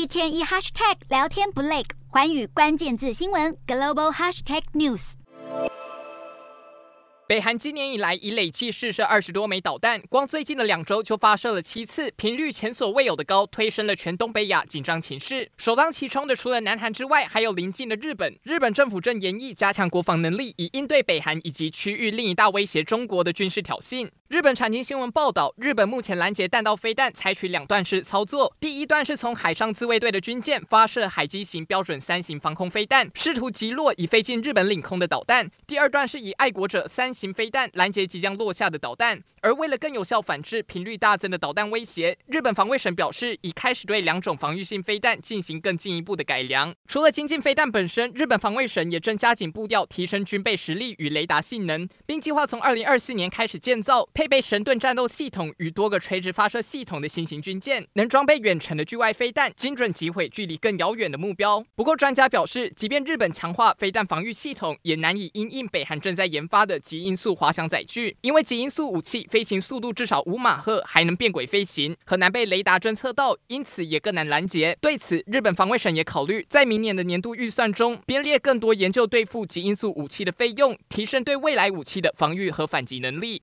一天一 hashtag 聊天不累，寰宇关键字新闻 global hashtag news。北韩今年以来已累计试射二十多枚导弹，光最近的两周就发射了七次，频率前所未有的高，推升了全东北亚紧张情势。首当其冲的除了南韩之外，还有邻近的日本。日本政府正研议加强国防能力，以应对北韩以及区域另一大威胁中国的军事挑衅。日本产经新闻报道，日本目前拦截弹道飞弹采取两段式操作，第一段是从海上自卫队的军舰发射海基型标准三型防空飞弹，试图击落已飞进日本领空的导弹；第二段是以爱国者三型飞弹拦截即将落下的导弹。而为了更有效反制频率大增的导弹威胁，日本防卫省表示，已开始对两种防御性飞弹进行更进一步的改良。除了精进飞弹本身，日本防卫省也正加紧步调，提升军备实力与雷达性能，并计划从二零二四年开始建造。配备神盾战斗系统与多个垂直发射系统的新型军舰，能装备远程的距外飞弹，精准击毁距离更遥远的目标。不过，专家表示，即便日本强化飞弹防御系统，也难以因应北韩正在研发的极音速滑翔载具，因为极音速武器飞行速度至少五马赫，还能变轨飞行，很难被雷达侦测到，因此也更难拦截。对此，日本防卫省也考虑在明年的年度预算中编列更多研究对付极音速武器的费用，提升对未来武器的防御和反击能力。